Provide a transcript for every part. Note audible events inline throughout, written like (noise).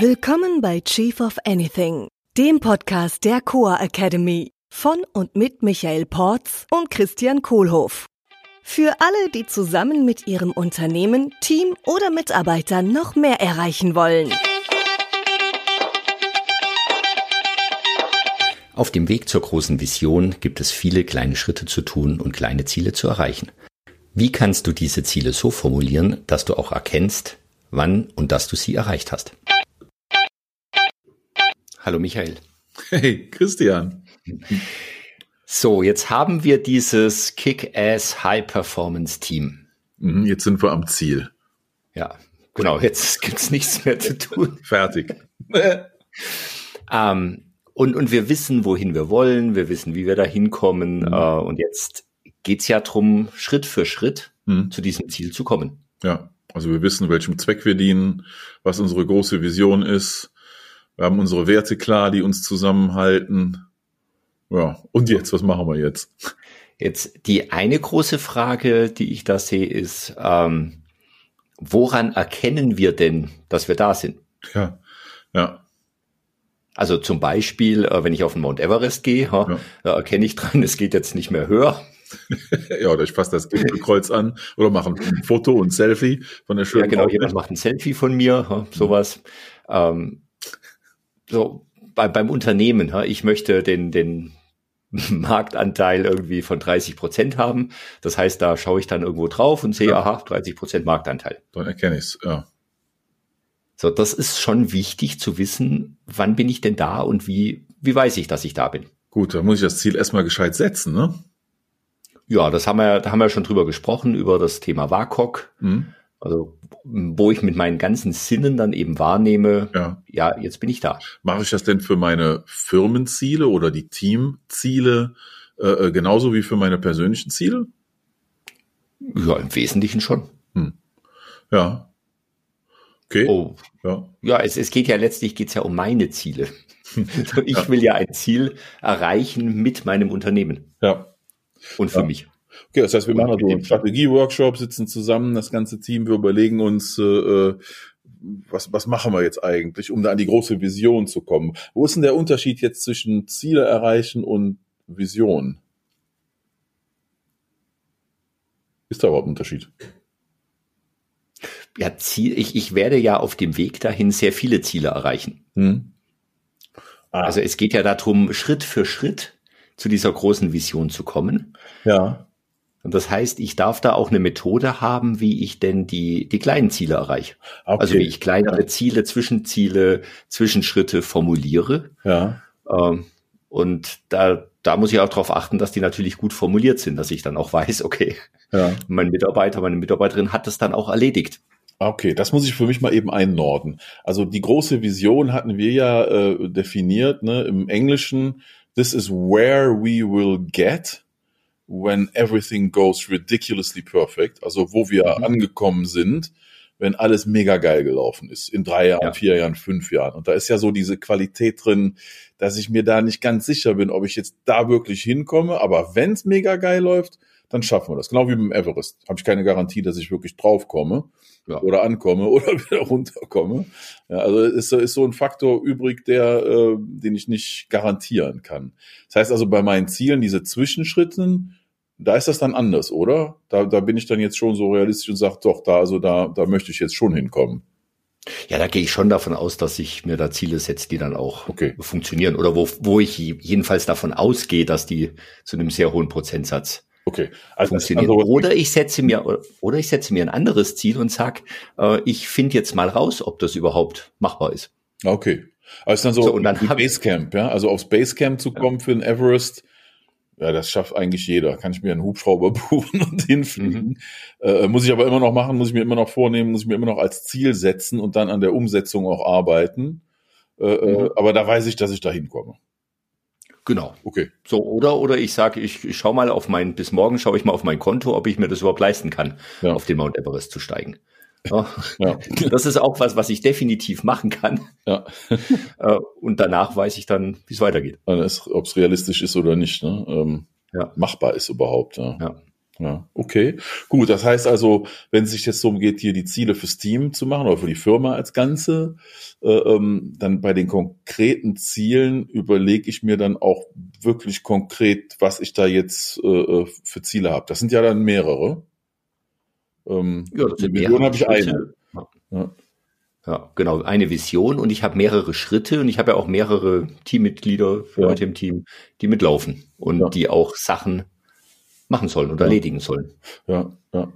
Willkommen bei Chief of Anything, dem Podcast der Coa Academy von und mit Michael Porz und Christian Kohlhoff. Für alle, die zusammen mit ihrem Unternehmen, Team oder Mitarbeitern noch mehr erreichen wollen. Auf dem Weg zur großen Vision gibt es viele kleine Schritte zu tun und kleine Ziele zu erreichen. Wie kannst du diese Ziele so formulieren, dass du auch erkennst, wann und dass du sie erreicht hast? Hallo Michael. Hey Christian. So, jetzt haben wir dieses Kick-Ass High-Performance-Team. Mhm, jetzt sind wir am Ziel. Ja, genau, jetzt (laughs) gibt's nichts mehr zu tun. Fertig. (laughs) ähm, und, und wir wissen, wohin wir wollen, wir wissen, wie wir da hinkommen. Mhm. Äh, und jetzt geht's ja drum, Schritt für Schritt mhm. zu diesem Ziel zu kommen. Ja, also wir wissen, welchem Zweck wir dienen, was unsere große Vision ist. Wir haben unsere Werte klar, die uns zusammenhalten. Ja, und jetzt, was machen wir jetzt? Jetzt die eine große Frage, die ich da sehe, ist, ähm, woran erkennen wir denn, dass wir da sind? Ja, ja. Also zum Beispiel, äh, wenn ich auf den Mount Everest gehe, ja. da erkenne ich dran, (laughs) es geht jetzt nicht mehr höher. (laughs) ja, oder ich fasse das Gipfelkreuz an oder mache ein Foto und Selfie von der schönen Ja, genau, jemand macht ein Selfie von mir, sowas. Ähm, so bei, beim Unternehmen, ich möchte den, den (laughs) Marktanteil irgendwie von 30 Prozent haben. Das heißt, da schaue ich dann irgendwo drauf und sehe, ja. aha, 30 Prozent Marktanteil. Dann erkenne ich es, ja. So, das ist schon wichtig zu wissen, wann bin ich denn da und wie, wie weiß ich, dass ich da bin. Gut, da muss ich das Ziel erstmal gescheit setzen, ne? Ja, das haben wir, da haben wir schon drüber gesprochen, über das Thema WAKOK. Mhm. Also, wo ich mit meinen ganzen Sinnen dann eben wahrnehme, ja, ja jetzt bin ich da. Mache ich das denn für meine Firmenziele oder die Teamziele äh, äh, genauso wie für meine persönlichen Ziele? Ja, im Wesentlichen schon. Hm. Ja. Okay. Oh. Ja, ja es, es geht ja letztlich geht's ja um meine Ziele. (laughs) ich ja. will ja ein Ziel erreichen mit meinem Unternehmen. Ja. Und für ja. mich. Okay, das heißt, wir machen also einen Strategie-Workshop, sitzen zusammen, das ganze Team, wir überlegen uns, äh, äh, was, was machen wir jetzt eigentlich, um da an die große Vision zu kommen. Wo ist denn der Unterschied jetzt zwischen Ziele erreichen und Vision? Ist da überhaupt ein Unterschied? Ja, Ziel, ich, ich werde ja auf dem Weg dahin sehr viele Ziele erreichen. Hm. Ah. Also es geht ja darum, Schritt für Schritt zu dieser großen Vision zu kommen. Ja. Und das heißt, ich darf da auch eine Methode haben, wie ich denn die, die kleinen Ziele erreiche. Okay. Also wie ich kleinere Ziele, Zwischenziele, Zwischenschritte formuliere. Ja. Ähm, und da, da muss ich auch darauf achten, dass die natürlich gut formuliert sind, dass ich dann auch weiß, okay, ja. mein Mitarbeiter, meine Mitarbeiterin hat das dann auch erledigt. Okay, das muss ich für mich mal eben einnorden. Also die große Vision hatten wir ja äh, definiert, ne, im Englischen, this is where we will get when everything goes ridiculously perfect, also wo wir mhm. angekommen sind, wenn alles mega geil gelaufen ist, in drei Jahren, ja. vier Jahren, fünf Jahren. Und da ist ja so diese Qualität drin, dass ich mir da nicht ganz sicher bin, ob ich jetzt da wirklich hinkomme, aber wenn es mega geil läuft, dann schaffen wir das. Genau wie beim Everest. Habe ich keine Garantie, dass ich wirklich draufkomme ja. oder ankomme (laughs) oder wieder runterkomme. Ja, also ist, ist so ein Faktor übrig, der, äh, den ich nicht garantieren kann. Das heißt also bei meinen Zielen, diese Zwischenschritten, da ist das dann anders, oder? Da, da bin ich dann jetzt schon so realistisch und sage, doch, da, also da, da möchte ich jetzt schon hinkommen. Ja, da gehe ich schon davon aus, dass ich mir da Ziele setze, die dann auch okay. funktionieren oder wo, wo ich jedenfalls davon ausgehe, dass die zu einem sehr hohen Prozentsatz Okay. Also funktionieren. Also, oder ich setze mir oder ich setze mir ein anderes Ziel und sag, äh, ich finde jetzt mal raus, ob das überhaupt machbar ist. Okay. Also dann so, so und dann Basecamp, ja, also aufs Basecamp zu kommen ja. für den Everest. Ja, das schafft eigentlich jeder. Kann ich mir einen Hubschrauber (laughs) buchen und hinfliegen. Mhm. Äh, muss ich aber immer noch machen, muss ich mir immer noch vornehmen, muss ich mir immer noch als Ziel setzen und dann an der Umsetzung auch arbeiten. Äh, äh mhm. Aber da weiß ich, dass ich da hinkomme. Genau. Okay. So, oder, oder ich sage, ich, ich schau mal auf mein, bis morgen schaue ich mal auf mein Konto, ob ich mir das überhaupt leisten kann, ja. auf den Mount Everest zu steigen. Ja. ja. Das ist auch was, was ich definitiv machen kann. Ja. (laughs) Äh, und danach weiß ich dann, wie es weitergeht. Ob es realistisch ist oder nicht, ne? Ähm, ja. machbar ist überhaupt. Ja. ja. Ja, okay. Gut, das heißt also, wenn es sich jetzt darum geht, hier die Ziele fürs Team zu machen oder für die Firma als Ganze, äh, ähm, dann bei den konkreten Zielen überlege ich mir dann auch wirklich konkret, was ich da jetzt äh, äh für Ziele habe. Das sind ja dann mehrere. Ähm, ja, das sind Vision habe ich eine. Ja. ja. genau, eine Vision und ich habe mehrere Schritte und ich habe ja auch mehrere Teammitglieder, Leute ja. im Team, die mitlaufen und ja. die auch Sachen machen sollen und ja. erledigen sollen. Ja, ja.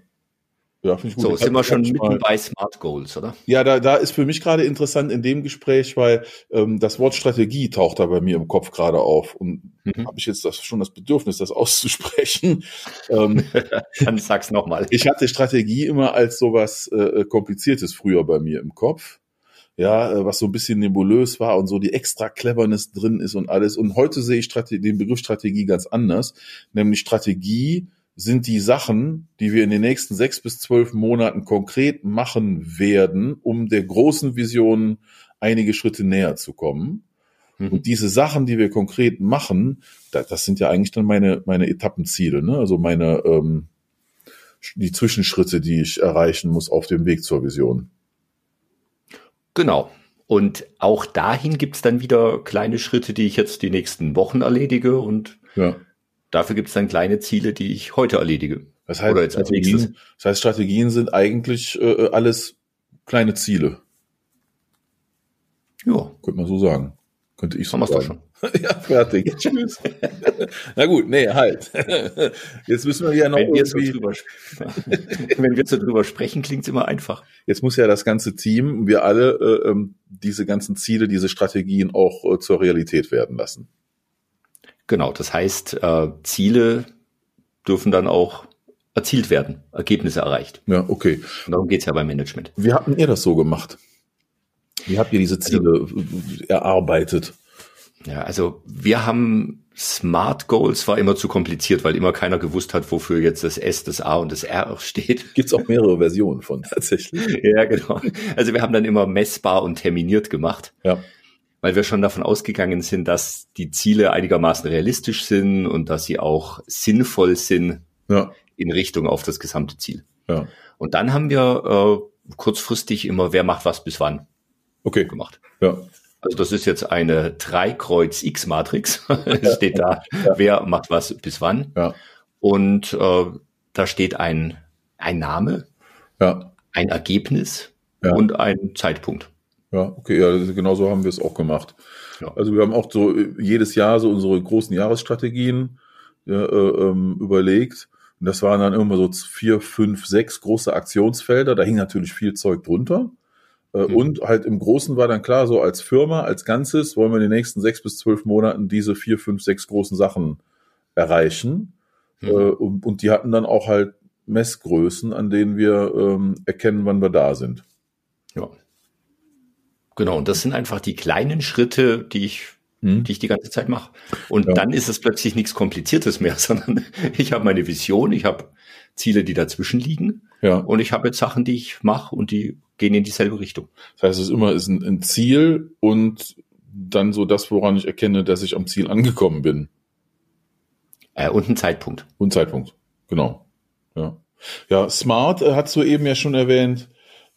Ja, finde ich gut. So, sind wir schon mitten bei Smart Goals, oder? Ja, da, da ist für mich gerade interessant in dem Gespräch, weil ähm, das Wort Strategie taucht da bei mir im Kopf gerade auf. Und mhm. habe ich jetzt das, schon das Bedürfnis, das auszusprechen. (laughs) ähm, Dann sag's nochmal. Ich hatte Strategie immer als sowas äh, Kompliziertes früher bei mir im Kopf ja, äh, was so ein bisschen nebulös war und so die extra Cleverness drin ist und alles. Und heute sehe ich Strate den Begriff Strategie ganz anders, nämlich Strategie sind die Sachen, die wir in den nächsten sechs bis zwölf Monaten konkret machen werden, um der großen Vision einige Schritte näher zu kommen. Mhm. Und diese Sachen, die wir konkret machen, das, das sind ja eigentlich dann meine, meine Etappenziele, ne? also meine, ähm, die Zwischenschritte, die ich erreichen muss auf dem Weg zur Vision. Genau. Und auch dahin gibt es dann wieder kleine Schritte, die ich jetzt die nächsten Wochen erledige und ja. dafür gibt es dann kleine Ziele, die ich heute erledige. Das heißt, Oder jetzt als nächstes. das heißt Strategien sind eigentlich äh, alles kleine Ziele. Ja. Könnte man so sagen. Könnte ich so sagen. Schon. (laughs) ja, fertig. (laughs) Tschüss. (laughs) Na gut, nee, halt. Jetzt müssen wir ja noch Wenn wir, so drüber, wenn wir so drüber sprechen, klingt's immer einfach. Jetzt muss ja das ganze Team, wir alle, äh, ähm, diese ganzen Ziele, diese Strategien auch äh, zur Realität werden lassen. Genau, das heißt, äh, Ziele dürfen dann auch erzielt werden, Ergebnisse erreicht. Ja, okay. Und darum geht's ja beim Management. Wie habt ihr das so gemacht? Wie habt ihr diese Ziele also, erarbeitet? Ja, also wir haben Smart Goals war immer zu kompliziert, weil immer keiner gewusst hat, wofür jetzt das S, das A und das R (laughs) steht. Gibt's auch mehrere Versionen von tatsächlich. (laughs) ja, genau. Also wir haben dann immer messbar und terminiert gemacht. Ja. Weil wir schon davon ausgegangen sind, dass die Ziele einigermaßen realistisch sind und dass sie auch sinnvoll sind ja. in Richtung auf das gesamte Ziel. Ja. Und dann haben wir äh, kurzfristig immer, wer macht was bis wann okay. gemacht. Ja. Also das ist jetzt eine Dreikreuz-X-Matrix. (laughs) es steht da, ja. wer macht was bis wann. Ja. Und äh, da steht ein, ein Name, ja. ein Ergebnis ja. und ein Zeitpunkt. Ja, okay, ja, genau so haben wir es auch gemacht. Ja. Also wir haben auch so jedes Jahr so unsere großen Jahresstrategien ja, äh, ähm, überlegt. Und das waren dann immer so vier, fünf, sechs große Aktionsfelder. Da hing natürlich viel Zeug drunter. Äh, mhm. Und halt im Großen war dann klar, so als Firma, als Ganzes wollen wir in den nächsten sechs bis zwölf Monaten diese vier, fünf, sechs großen Sachen erreichen. Mhm. Äh, und, und, die hatten dann auch halt Messgrößen, an denen wir ähm, erkennen, wann wir da sind. Ja. Genau, und das sind einfach die kleinen Schritte, die ich, mhm. die ich die ganze Zeit mache. Und ja. dann ist es plötzlich nichts Kompliziertes mehr, (laughs) sondern ich habe meine Vision, ich habe Ziele, die dazwischen liegen. Ja. Und ich habe jetzt Sachen, die ich mache und die gehen in dieselbe Richtung. Das heißt, es ist immer ist ein, ein Ziel und dann so das, woran ich erkenne, dass ich am Ziel angekommen bin. Äh, und ein Zeitpunkt. Und Zeitpunkt, genau. Ja, ja Smart äh, hast du eben ja schon erwähnt.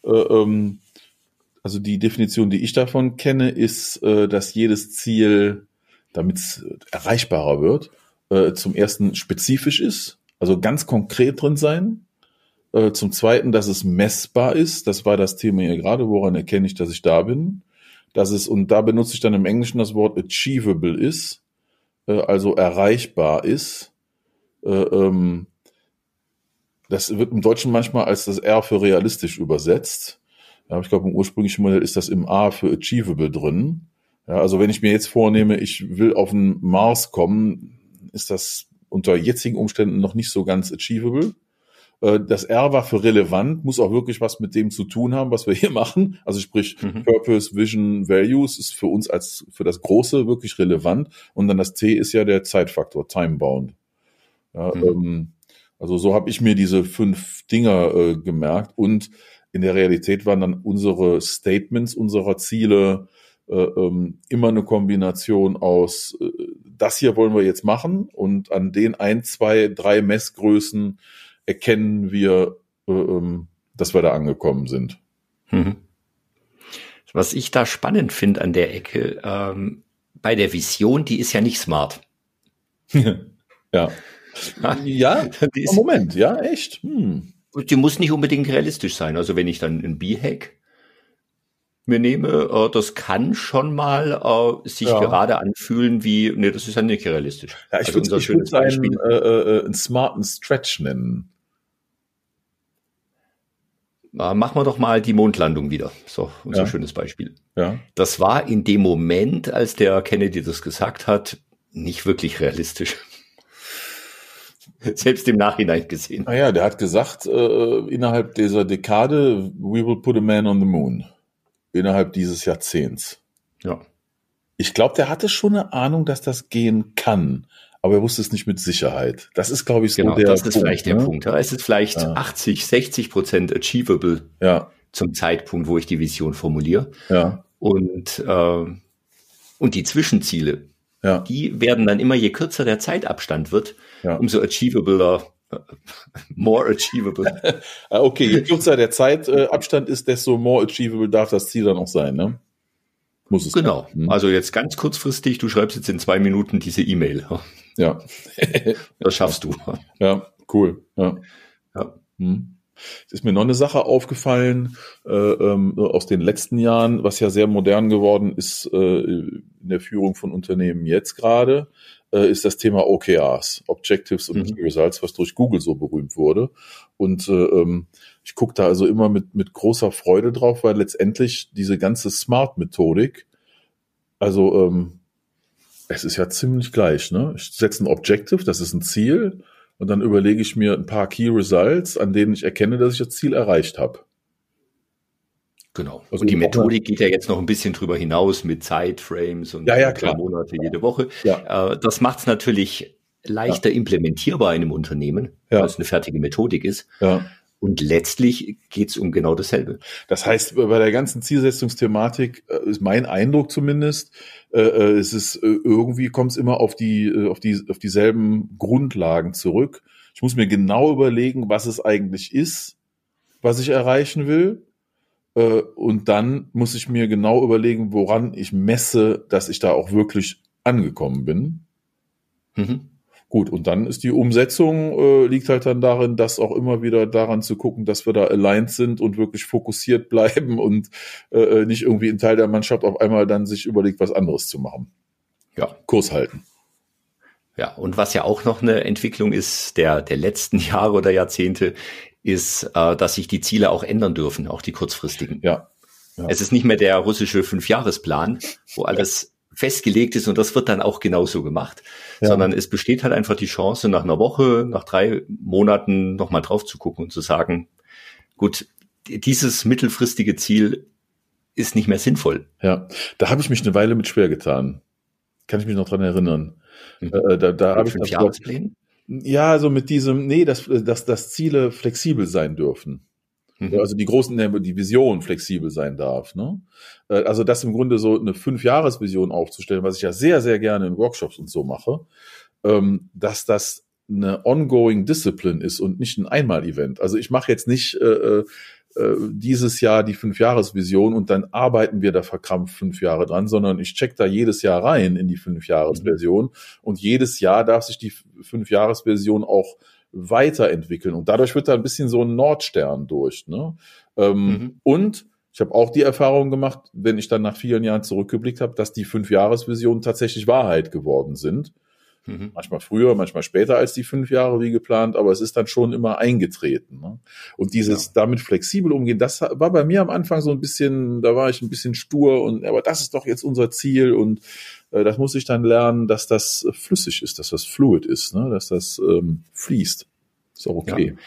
Äh, ähm, also die Definition, die ich davon kenne, ist, äh, dass jedes Ziel, damit es erreichbarer wird, äh, zum ersten spezifisch ist, also ganz konkret drin sein. Äh, zum Zweiten, dass es messbar ist. Das war das Thema hier gerade. Woran erkenne ich, dass ich da bin? Dass es, und da benutze ich dann im Englischen das Wort achievable ist, äh, also erreichbar ist. Äh, ähm, das wird im Deutschen manchmal als das R für realistisch übersetzt. Ja, ich glaube, im ursprünglichen Modell ist das im A für achievable drin. Ja, also wenn ich mir jetzt vornehme, ich will auf den Mars kommen, ist das unter jetzigen Umständen noch nicht so ganz achievable. Äh, das R war für relevant, muss auch wirklich was mit dem zu tun haben, was wir hier (laughs) machen. Also sprich, mhm. Purpose, Vision, Values ist für uns als für das Große wirklich relevant. Und dann das T ist ja der Zeitfaktor, Timebound. Ja, mhm. ähm, also so habe ich mir diese fünf Dinger äh, gemerkt. Und in der Realität waren dann unsere Statements unserer Ziele äh, ähm, immer eine Kombination aus, äh, das hier wollen wir jetzt machen und an den ein, zwei, drei Messgrößen erkennen wir, äh, ähm, dass wir da angekommen sind. Mhm. Was ich da spannend finde an der Ecke, ähm, bei der Vision, die ist ja nicht smart. (laughs) ja. Ja, (laughs) Moment, ja, echt. Hm. Die muss nicht unbedingt realistisch sein. Also wenn ich dann ein B-Hack mir nehme, äh, das kann schon mal äh, sich ja. gerade anfühlen wie, nee, das ist ja nicht realistisch. Ja, ich also würde es einen, äh, äh, einen smarten Stretch nennen. Äh, machen wir doch mal die Mondlandung wieder. So, unser ja. schönes Beispiel. Ja. Das war in dem Moment, als der Kennedy das gesagt hat, nicht wirklich realistisch. (laughs) Selbst im Nachhinein gesehen. Naja, ah der hat gesagt, äh, innerhalb dieser Dekade, we will put a man on the moon. Innerhalb dieses Jahrzehnts. Ja. Ich glaube, der hatte schon eine Ahnung, dass das gehen kann, aber er wusste es nicht mit Sicherheit. Das ist, glaube ich, so genau, der das ist Punkt, vielleicht ne? der Punkt. Ja, es ist vielleicht ja. 80, 60 Prozent achievable ja. zum Zeitpunkt, wo ich die Vision formuliere. Ja. Und, äh, und die Zwischenziele, ja. die werden dann immer, je kürzer der Zeitabstand wird, ja. umso achievabler (laughs) more achievable. (laughs) Ah, okay, je kürzer der Zeitabstand ist, desto more achievable darf das Ziel dann auch sein, ne? Muss es. Genau. Hm. Also jetzt ganz kurzfristig, du schreibst jetzt in zwei Minuten diese E-Mail. Ja. (laughs) das schaffst du. Ja, cool. Ja. ja. Hm. Es ist mir noch eine Sache aufgefallen äh, ähm, aus den letzten Jahren, was ja sehr modern geworden ist äh, in der Führung von Unternehmen jetzt gerade äh, ist das Thema OKRs, Objectives und mhm. Results, was durch Google so berühmt wurde. Und äh, ähm, ich gucke da also immer mit, mit großer Freude drauf, weil letztendlich diese ganze Smart-Methodik, also ähm, es ist ja ziemlich gleich. Ne? Ich setze ein Objective, das ist ein Ziel, und dann überlege ich mir ein paar Key Results, an denen ich erkenne, dass ich das Ziel erreicht habe. Genau. Also und die Methodik geht ja jetzt noch ein bisschen drüber hinaus mit Zeitframes und ja, ja, klar. Monate jede Woche. Ja. Äh, das macht es natürlich leichter ja. implementierbar in einem Unternehmen, ja. weil es eine fertige Methodik ist. Ja. Und letztlich geht es um genau dasselbe. Das heißt, bei der ganzen Zielsetzungsthematik äh, ist mein Eindruck zumindest, äh, äh es ist irgendwie kommt es immer auf die auf die auf dieselben Grundlagen zurück. Ich muss mir genau überlegen, was es eigentlich ist, was ich erreichen will und dann muss ich mir genau überlegen, woran ich messe, dass ich da auch wirklich angekommen bin. Mhm. Gut, und dann ist die Umsetzung, äh, liegt halt dann darin, das auch immer wieder daran zu gucken, dass wir da aligned sind und wirklich fokussiert bleiben und äh, äh, nicht irgendwie ein Teil der Mannschaft auf einmal dann sich überlegt, was anderes zu machen. Ja, Kurs halten. Ja, und was ja auch noch eine Entwicklung ist der, der letzten (laughs) Jahre oder Jahrzehnte, ist, äh, dass sich die Ziele auch ändern dürfen, auch die kurzfristigen. Ja. ja. Es ist nicht mehr der russische Fünfjahresplan, wo alles festgelegt ist und das wird dann auch genauso gemacht, ja. sondern es besteht halt einfach die Chance, nach einer Woche, nach drei Monaten nochmal drauf zu gucken und zu sagen, gut, dieses mittelfristige Ziel ist nicht mehr sinnvoll. Ja, da habe ich mich eine Weile mit schwer getan. Kann ich mich noch dran erinnern. Mhm. Äh, da da habe ich das ja, also mit diesem, nee, dass, dass, dass Ziele flexibel sein dürfen. Mhm. Also die großen, die Vision flexibel sein darf. Ne? Äh, also das im Grunde so eine Fünf-Jahres-Vision aufzustellen, was ich ja sehr, sehr gerne in Workshops und so mache, ähm, dass das eine ongoing Discipline ist und nicht ein Einmal-Event. Also ich mache jetzt nicht äh, äh dieses Jahr die Fünfjahresvision und dann arbeiten wir da verkrampft fünf Jahre dran, sondern ich check da jedes Jahr rein in die Fünfjahresversion mhm. und jedes Jahr darf sich die Fünfjahresversion auch weiterentwickeln und dadurch wird da ein bisschen so ein Nordstern durch. Ne? Ähm, mhm. Und ich habe auch die Erfahrung gemacht, wenn ich dann nach vielen Jahren zurückgeblickt habe, dass die Fünfjahresvisionen tatsächlich Wahrheit geworden sind. Mhm. Manchmal früher, manchmal später als die fünf Jahre wie geplant, aber es ist dann schon immer eingetreten. Ne? Und dieses ja. damit flexibel umgehen, das war bei mir am Anfang so ein bisschen, da war ich ein bisschen stur und aber das ist doch jetzt unser Ziel und äh, das muss ich dann lernen, dass das flüssig ist, dass das fluid ist, ne? dass das ähm, fließt. Ist auch okay. Ja.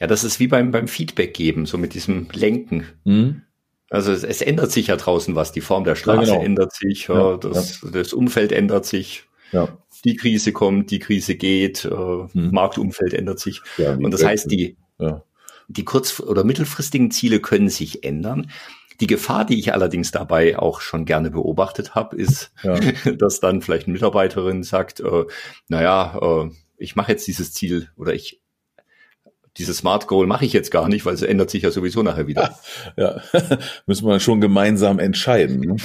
ja. das ist wie beim, beim Feedback geben, so mit diesem Lenken. Mhm. Also es, es, ändert sich ja draußen was, die Form der Straße ja, genau. ändert sich, ja, das, das Umfeld ändert sich. Ja die Krise kommt, die Krise geht, äh, hm. Marktumfeld ändert sich. Ja, und das heißt, die, ja. die kurz- oder mittelfristigen Ziele können sich ändern. Die Gefahr, die ich allerdings dabei auch schon gerne beobachtet habe, ist, ja. (laughs) dass dann vielleicht eine Mitarbeiterin sagt, äh, naja, äh, ich mache jetzt dieses Ziel oder ich dieses Smart Goal mache ich jetzt gar nicht, weil es ändert sich ja sowieso nachher wieder. (laughs) Ja, (laughs) müssen wir schon gemeinsam entscheiden. Ne?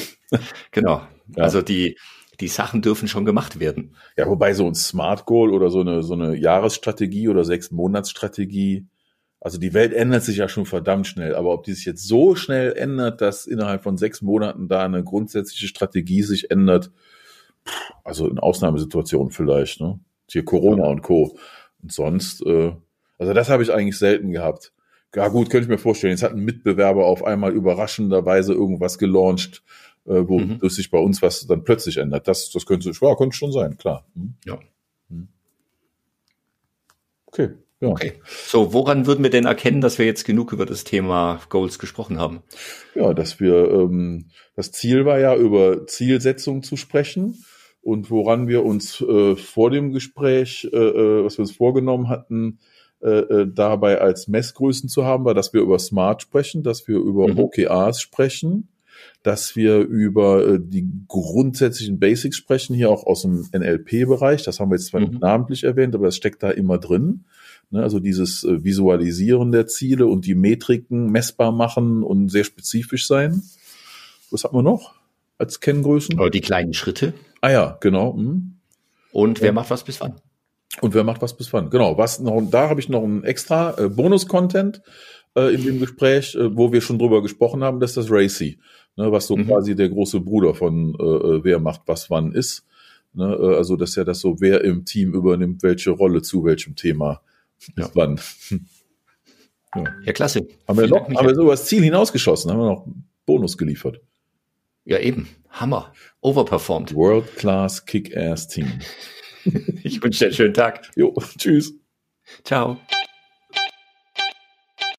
Genau. Ja. Also die, die Sachen dürfen schon gemacht werden. Ja, wobei so ein Smart Goal oder so eine, so eine Jahresstrategie oder sechs Monatsstrategie, also die Welt ändert sich ja schon verdammt schnell, aber ob die sich jetzt so schnell ändert, dass innerhalb von sechs Monaten da eine grundsätzliche Strategie sich ändert, also in Ausnahmesituationen vielleicht, ne? Hier Corona ja. und Co. Und sonst, äh, also das habe ich eigentlich selten gehabt. Ja gut, könnte ich mir vorstellen. Jetzt hat ein Mitbewerber auf einmal überraschenderweise irgendwas gelauncht, äh, wo mhm. sich bei uns was dann plötzlich ändert. Das, das könnte, ja, könnte schon sein, klar. Hm? Ja. Hm. Okay. Ja. Okay. So, woran würden wir denn erkennen, dass wir jetzt genug über das Thema Goals gesprochen haben? Ja, dass wir, ähm, das Ziel war ja, über Zielsetzung zu sprechen. Und woran wir uns äh, vor dem Gespräch, äh, äh was wir uns vorgenommen hatten, äh, äh, dabei als Messgrößen zu haben, war, dass wir über Smart sprechen, dass wir über mhm. OKRs sprechen, dass wir über äh, die grundsätzlichen Basics sprechen, hier auch aus dem NLP-Bereich. Das haben wir jetzt zwar mhm. namentlich erwähnt, aber das steckt da immer drin. Ne, also dieses äh, Visualisieren der Ziele und die Metriken messbar machen und sehr spezifisch sein. Was hat man noch als Kenngrößen? Oder die kleinen Schritte. Ah ja, genau. Hm. Und wer macht was bis wann? Und wer macht was bis wann? Genau, was noch, da habe ich noch ein extra äh, Bonus-Content äh, in dem Gespräch, äh, wo wir schon drüber gesprochen haben, das ist das Racy ne, was so mhm. quasi der große Bruder von äh, äh, wer macht was wann ist. Ne, äh, also das ist ja das so, wer im Team übernimmt welche Rolle zu welchem Thema ja. wann. (laughs) ja. ja, klasse. Haben wir, noch, haben wir so über das Ziel hinausgeschossen, haben wir noch Bonus geliefert. Ja, eben. Hammer. Overperformed. World Class Kick-Ass Team. (laughs) ich wünsche dir einen schönen Tag. Jo, tschüss. Ciao.